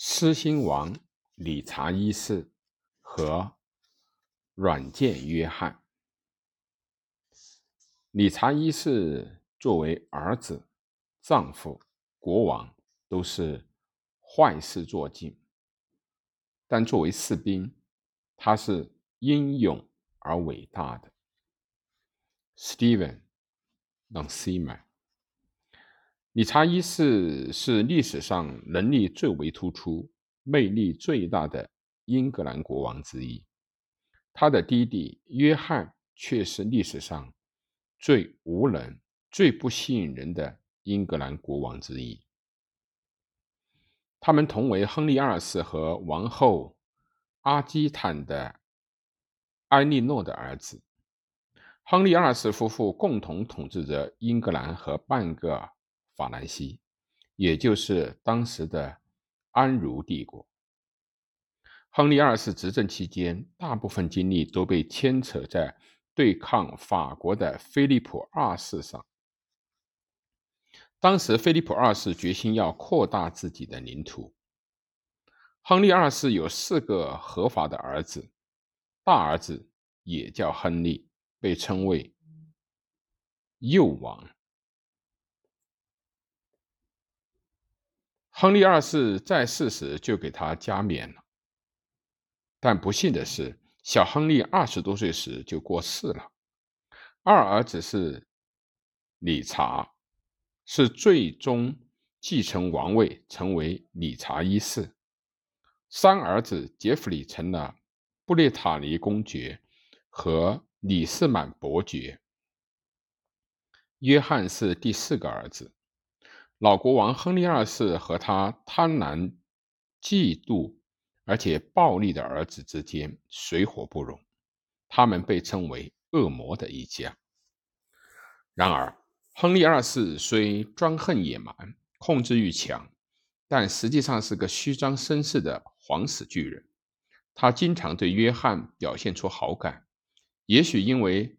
狮心王理查一世和软件约翰。理查一世作为儿子、丈夫、国王，都是坏事做尽；但作为士兵，他是英勇而伟大的。Steven，让 C 买。理查一世是历史上能力最为突出、魅力最大的英格兰国王之一。他的弟弟约翰却是历史上最无能、最不吸引人的英格兰国王之一。他们同为亨利二世和王后阿基坦的埃莉诺的儿子。亨利二世夫妇共同统治着英格兰和半个。法兰西，也就是当时的安茹帝国。亨利二世执政期间，大部分精力都被牵扯在对抗法国的菲利普二世上。当时，菲利普二世决心要扩大自己的领土。亨利二世有四个合法的儿子，大儿子也叫亨利，被称为幼王。亨利二世在世时就给他加冕了，但不幸的是，小亨利二十多岁时就过世了。二儿子是理查，是最终继承王位，成为理查一世。三儿子杰弗里成了布列塔尼公爵和李士满伯爵。约翰是第四个儿子。老国王亨利二世和他贪婪、嫉妒而且暴力的儿子之间水火不容，他们被称为“恶魔的一家”。然而，亨利二世虽专横野蛮、控制欲强，但实际上是个虚张声势的皇室巨人。他经常对约翰表现出好感，也许因为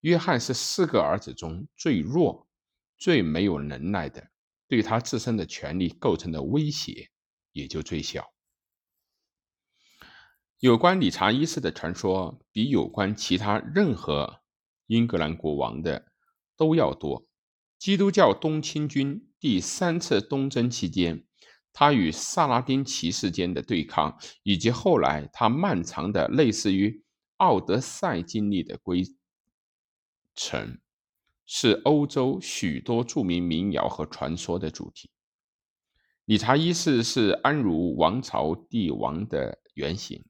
约翰是四个儿子中最弱、最没有能耐的。对他自身的权利构成的威胁也就最小。有关理查一世的传说比有关其他任何英格兰国王的都要多。基督教东侵军第三次东征期间，他与萨拉丁骑士间的对抗，以及后来他漫长的类似于《奥德赛》经历的归程。是欧洲许多著名民谣和传说的主题。理查一世是安茹王朝帝王的原型，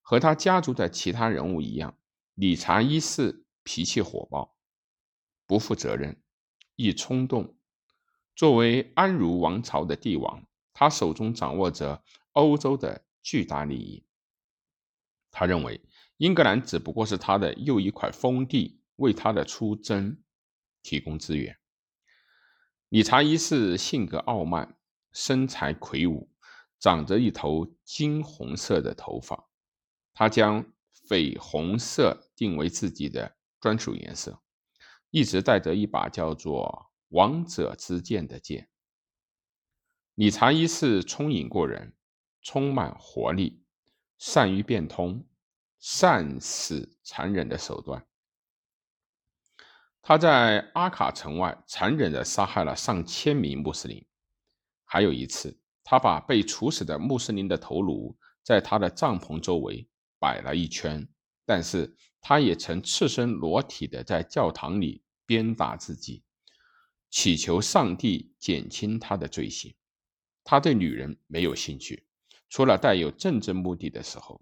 和他家族的其他人物一样，理查一世脾气火爆，不负责任，易冲动。作为安茹王朝的帝王，他手中掌握着欧洲的巨大利益。他认为英格兰只不过是他的又一块封地，为他的出征。提供资源。理查一世性格傲慢，身材魁梧，长着一头金红色的头发。他将绯红色定为自己的专属颜色，一直带着一把叫做“王者之剑”的剑。理查一世聪颖过人，充满活力，善于变通，善使残忍的手段。他在阿卡城外残忍地杀害了上千名穆斯林。还有一次，他把被处死的穆斯林的头颅在他的帐篷周围摆了一圈。但是，他也曾赤身裸体地在教堂里鞭打自己，祈求上帝减轻他的罪行。他对女人没有兴趣，除了带有政治目的的时候。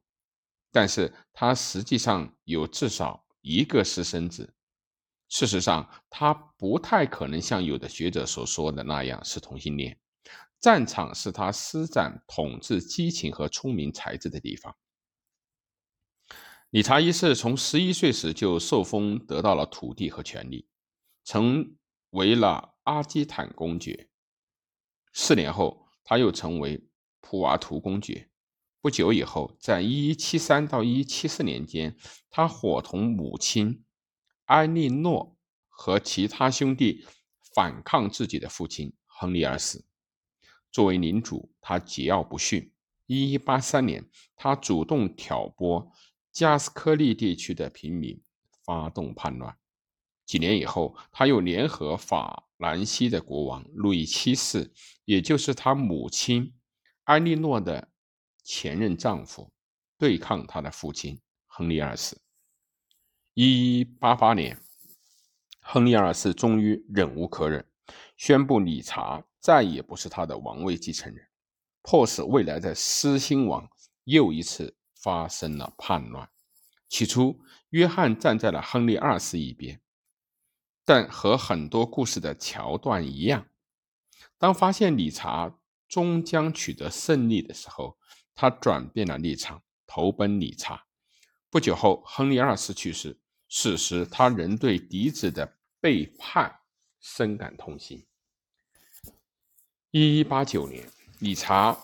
但是他实际上有至少一个私生子。事实上，他不太可能像有的学者所说的那样是同性恋。战场是他施展统治激情和聪明才智的地方。理查一世从十一岁时就受封，得到了土地和权力，成为了阿基坦公爵。四年后，他又成为普瓦图公爵。不久以后，在一一七三到一一七四年间，他伙同母亲。埃莉诺和其他兄弟反抗自己的父亲亨利二世，作为领主，他桀骜不驯。一一八三年，他主动挑拨加斯科利地区的平民，发动叛乱。几年以后，他又联合法兰西的国王路易七世，也就是他母亲埃莉诺的前任丈夫，对抗他的父亲亨利二世。一一八八年，亨利二世终于忍无可忍，宣布理查。再也不是他的王位继承人，迫使未来的狮心王又一次发生了叛乱。起初，约翰站在了亨利二世一边，但和很多故事的桥段一样，当发现理查终将取得胜利的时候，他转变了立场，投奔理查。不久后，亨利二世去世，此时他仍对嫡子的背叛深感痛心。一一八九年，理查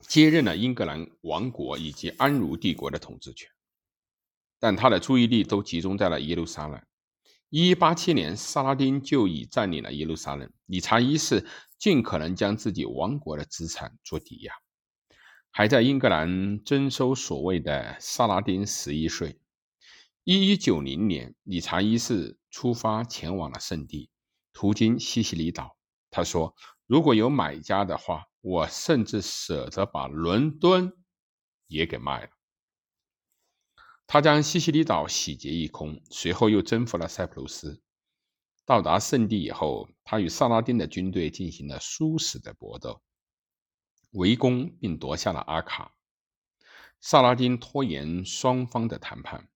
接任了英格兰王国以及安茹帝国的统治权，但他的注意力都集中在了耶路撒冷。一一八七年，萨拉丁就已占领了耶路撒冷。理查一世尽可能将自己王国的资产做抵押，还在英格兰征收所谓的萨拉丁十一税。一一九零年，理查一世出发前往了圣地，途经西西里岛，他说。如果有买家的话，我甚至舍得把伦敦也给卖了。他将西西里岛洗劫一空，随后又征服了塞浦路斯。到达圣地以后，他与萨拉丁的军队进行了殊死的搏斗，围攻并夺下了阿卡。萨拉丁拖延双方的谈判，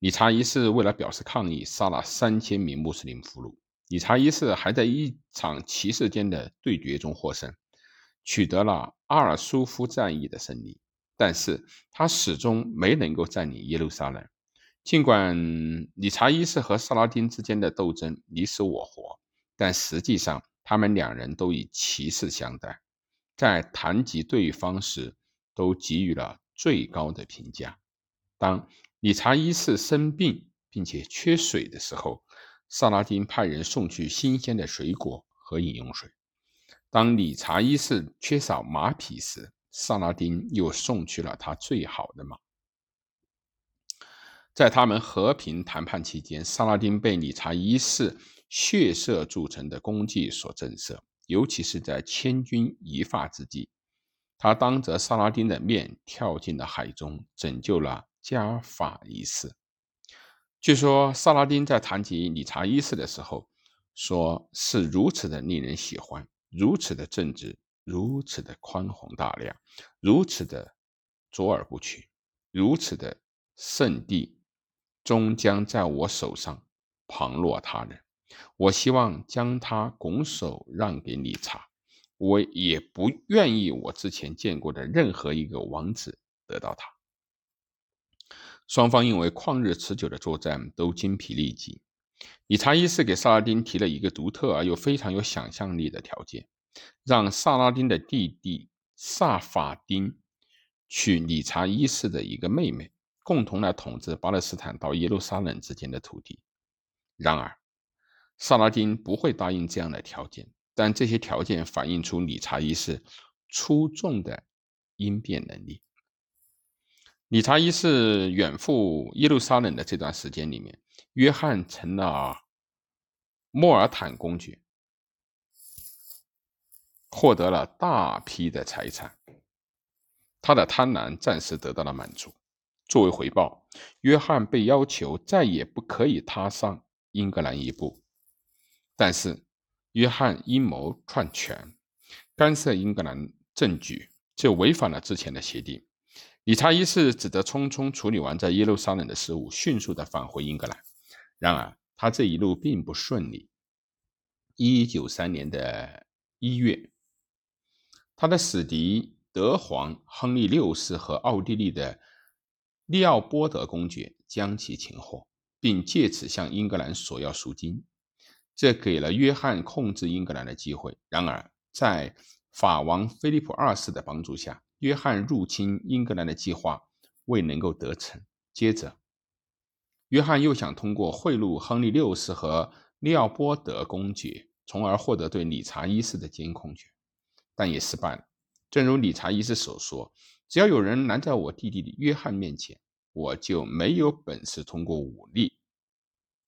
理查一世为了表示抗议，杀了三千名穆斯林俘虏。理查一世还在一场骑士间的对决中获胜，取得了阿尔苏夫战役的胜利，但是他始终没能够占领耶路撒冷。尽管理查一世和萨拉丁之间的斗争你死我活，但实际上他们两人都以骑士相待，在谈及对方时都给予了最高的评价。当理查一世生病并且缺水的时候，萨拉丁派人送去新鲜的水果和饮用水。当理查一世缺少马匹时，萨拉丁又送去了他最好的马。在他们和平谈判期间，萨拉丁被理查一世血色铸成的功绩所震慑，尤其是在千钧一发之际，他当着萨拉丁的面跳进了海中，拯救了加法一世。据说萨拉丁在谈及理查一世的时候，说是如此的令人喜欢，如此的正直，如此的宽宏大量，如此的卓尔不群，如此的圣地，终将在我手上旁落他人。我希望将他拱手让给理查，我也不愿意我之前见过的任何一个王子得到他。双方因为旷日持久的作战都精疲力尽。理查一世给萨拉丁提了一个独特而又非常有想象力的条件，让萨拉丁的弟弟萨法丁娶理查一世的一个妹妹，共同来统治巴勒斯坦到耶路撒冷之间的土地。然而，萨拉丁不会答应这样的条件，但这些条件反映出理查一世出众的应变能力。理查一世远赴耶路撒冷的这段时间里面，约翰成了莫尔坦公爵，获得了大批的财产，他的贪婪暂时得到了满足。作为回报，约翰被要求再也不可以踏上英格兰一步。但是，约翰阴谋篡权，干涉英格兰政局，这违反了之前的协定。理查一世只得匆匆处理完在耶路撒冷的事务，迅速地返回英格兰。然而，他这一路并不顺利。一九三年的一月，他的死敌德皇亨利六世和奥地利的利奥波德公爵将其擒获，并借此向英格兰索要赎金，这给了约翰控制英格兰的机会。然而，在法王菲利普二世的帮助下，约翰入侵英格兰的计划未能够得逞。接着，约翰又想通过贿赂亨利六世和利奥波德公爵，从而获得对理查一世的监控权。但也失败了。正如理查一世所说：“只要有人拦在我弟弟约翰面前，我就没有本事通过武力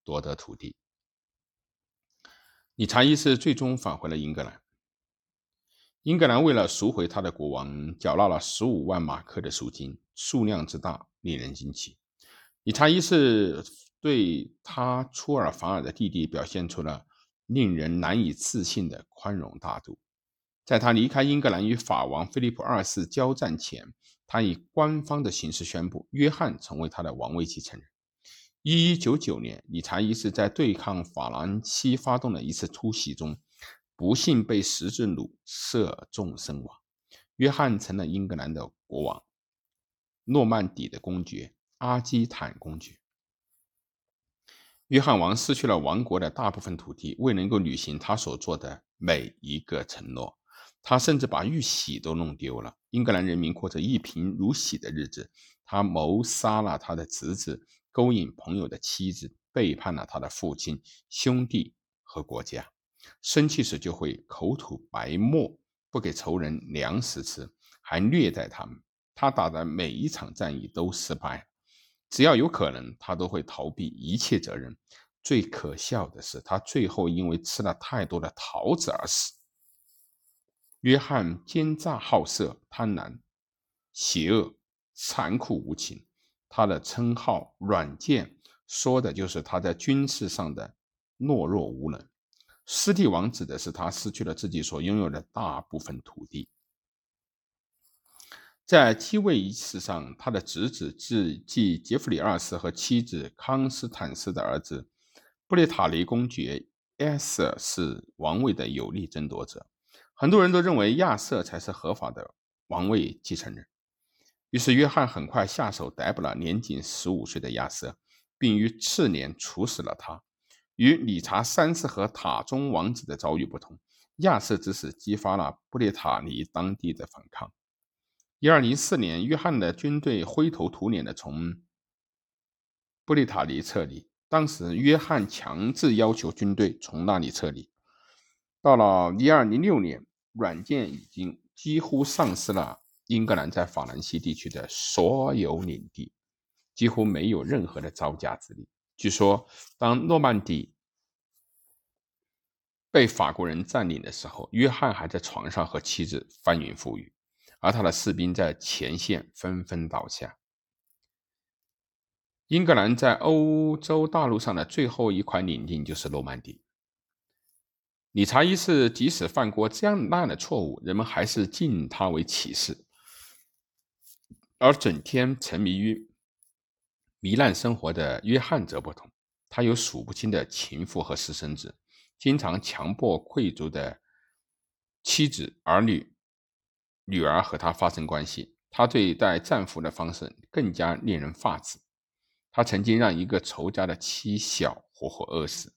夺得土地。”理查一世最终返回了英格兰。英格兰为了赎回他的国王，缴纳了十五万马克的赎金，数量之大令人惊奇。理查一世对他出尔反尔的弟弟表现出了令人难以置信的宽容大度。在他离开英格兰与法王菲利普二世交战前，他以官方的形式宣布约翰成为他的王位继承人。一一九九年，理查一世在对抗法兰西发动的一次突袭中。不幸被十字弩射中身亡，约翰成了英格兰的国王，诺曼底的公爵阿基坦公爵。约翰王失去了王国的大部分土地，未能够履行他所做的每一个承诺，他甚至把玉玺都弄丢了。英格兰人民过着一贫如洗的日子。他谋杀了他的侄子，勾引朋友的妻子，背叛了他的父亲、兄弟和国家。生气时就会口吐白沫，不给仇人粮食吃，还虐待他们。他打的每一场战役都失败，只要有可能，他都会逃避一切责任。最可笑的是，他最后因为吃了太多的桃子而死。约翰奸诈好色、贪婪、邪恶、残酷无情。他的称号“软剑”说的就是他在军事上的懦弱无能。失地王指的是他失去了自己所拥有的大部分土地。在继位仪式上，他的侄子即即杰弗里二世和妻子康斯坦斯的儿子布列塔尼公爵亚瑟是王位的有力争夺者。很多人都认为亚瑟才是合法的王位继承人。于是，约翰很快下手逮捕了年仅十五岁的亚瑟，并于次年处死了他。与理查三世和塔中王子的遭遇不同，亚瑟之死激发了布列塔尼当地的反抗。一二零四年，约翰的军队灰头土脸地从布列塔尼撤离。当时，约翰强制要求军队从那里撤离。到了一二零六年，软件已经几乎丧失了英格兰在法兰西地区的所有领地，几乎没有任何的招架之力。据说，当诺曼底被法国人占领的时候，约翰还在床上和妻子翻云覆雨，而他的士兵在前线纷纷倒下。英格兰在欧洲大陆上的最后一块领地就是诺曼底。理查一世即使犯过这样那样的错误，人们还是敬他为骑士，而整天沉迷于。糜烂生活的约翰则不同，他有数不清的情妇和私生子，经常强迫贵族的妻子、儿女、女儿和他发生关系。他对待战俘的方式更加令人发指。他曾经让一个仇家的妻小活活饿死。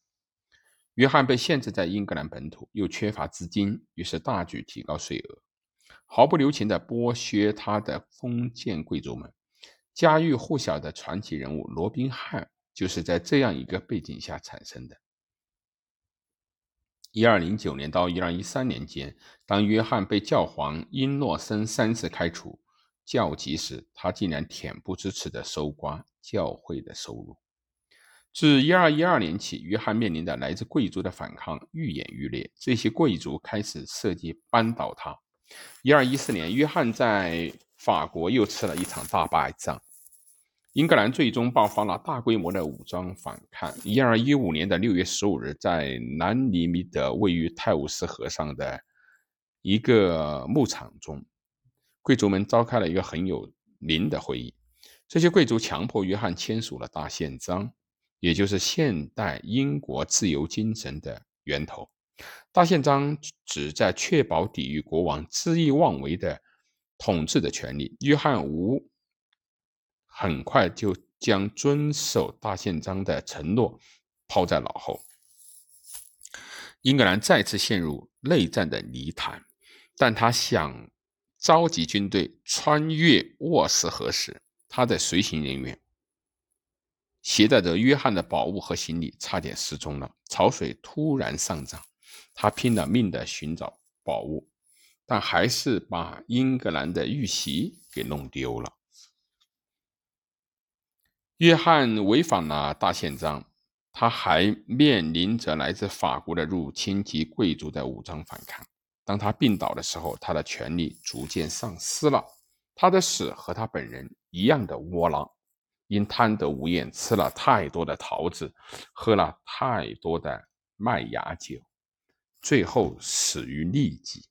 约翰被限制在英格兰本土，又缺乏资金，于是大举提高税额，毫不留情地剥削他的封建贵族们。家喻户晓的传奇人物罗宾汉就是在这样一个背景下产生的。一二零九年到一二一三年间，当约翰被教皇英诺森三次开除教籍时，他竟然恬不知耻地搜刮教会的收入。自一二一二年起，约翰面临的来自贵族的反抗愈演愈烈，这些贵族开始设计扳倒他。一二一四年，约翰在法国又吃了一场大败仗，英格兰最终爆发了大规模的武装反抗。一二一五年的六月十五日，在南尼米德位于泰晤士河上的一个牧场中，贵族们召开了一个很有名的会议。这些贵族强迫约翰签署了大宪章，也就是现代英国自由精神的源头。大宪章旨在确保抵御国王恣意妄为的。统治的权利，约翰无很快就将遵守大宪章的承诺抛在脑后。英格兰再次陷入内战的泥潭，但他想召集军队穿越沃斯河时，他的随行人员携带着约翰的宝物和行李差点失踪了。潮水突然上涨，他拼了命的寻找宝物。但还是把英格兰的玉玺给弄丢了。约翰违反了大宪章，他还面临着来自法国的入侵及贵族的武装反抗。当他病倒的时候，他的权力逐渐丧失了。他的死和他本人一样的窝囊，因贪得无厌，吃了太多的桃子，喝了太多的麦芽酒，最后死于痢疾。